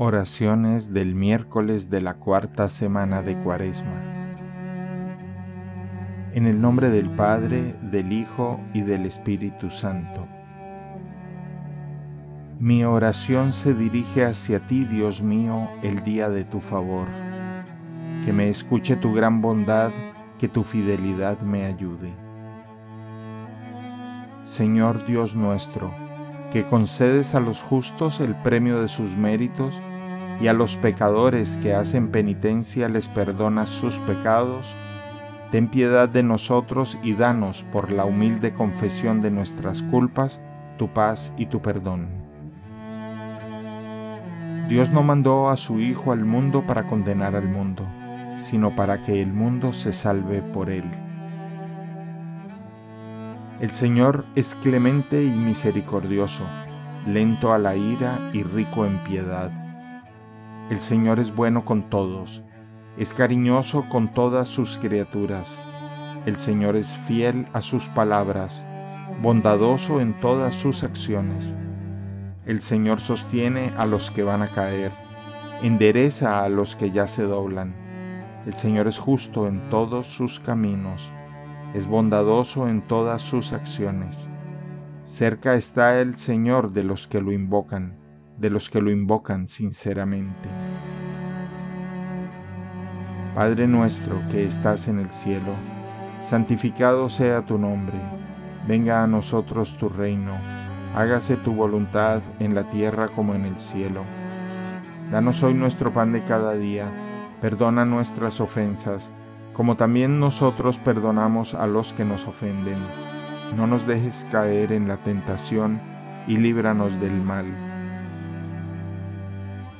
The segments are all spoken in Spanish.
Oraciones del miércoles de la cuarta semana de Cuaresma. En el nombre del Padre, del Hijo y del Espíritu Santo. Mi oración se dirige hacia ti, Dios mío, el día de tu favor. Que me escuche tu gran bondad, que tu fidelidad me ayude. Señor Dios nuestro, que concedes a los justos el premio de sus méritos, y a los pecadores que hacen penitencia les perdonas sus pecados, ten piedad de nosotros y danos por la humilde confesión de nuestras culpas, tu paz y tu perdón. Dios no mandó a su Hijo al mundo para condenar al mundo, sino para que el mundo se salve por él. El Señor es clemente y misericordioso, lento a la ira y rico en piedad. El Señor es bueno con todos, es cariñoso con todas sus criaturas. El Señor es fiel a sus palabras, bondadoso en todas sus acciones. El Señor sostiene a los que van a caer, endereza a los que ya se doblan. El Señor es justo en todos sus caminos es bondadoso en todas sus acciones. Cerca está el Señor de los que lo invocan, de los que lo invocan sinceramente. Padre nuestro que estás en el cielo, santificado sea tu nombre, venga a nosotros tu reino, hágase tu voluntad en la tierra como en el cielo. Danos hoy nuestro pan de cada día, perdona nuestras ofensas, como también nosotros perdonamos a los que nos ofenden. No nos dejes caer en la tentación y líbranos del mal.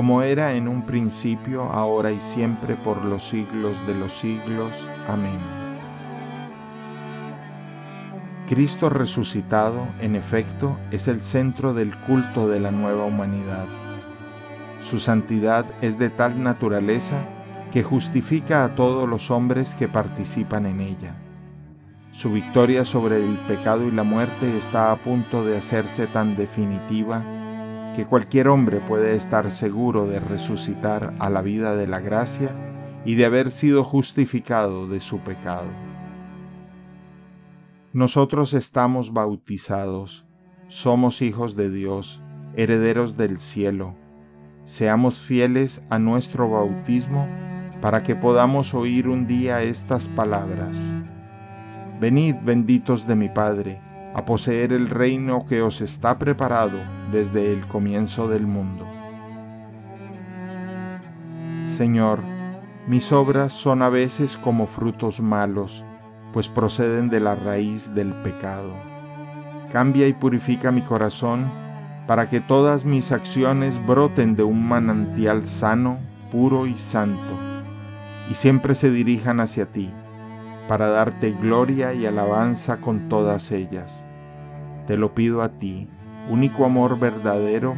como era en un principio, ahora y siempre, por los siglos de los siglos. Amén. Cristo resucitado, en efecto, es el centro del culto de la nueva humanidad. Su santidad es de tal naturaleza que justifica a todos los hombres que participan en ella. Su victoria sobre el pecado y la muerte está a punto de hacerse tan definitiva que cualquier hombre puede estar seguro de resucitar a la vida de la gracia y de haber sido justificado de su pecado. Nosotros estamos bautizados, somos hijos de Dios, herederos del cielo. Seamos fieles a nuestro bautismo para que podamos oír un día estas palabras. Venid benditos de mi Padre, a poseer el reino que os está preparado desde el comienzo del mundo. Señor, mis obras son a veces como frutos malos, pues proceden de la raíz del pecado. Cambia y purifica mi corazón para que todas mis acciones broten de un manantial sano, puro y santo, y siempre se dirijan hacia ti para darte gloria y alabanza con todas ellas. Te lo pido a ti, único amor verdadero,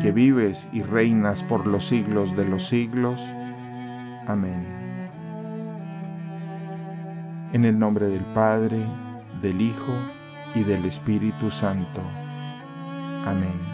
que vives y reinas por los siglos de los siglos. Amén. En el nombre del Padre, del Hijo y del Espíritu Santo. Amén.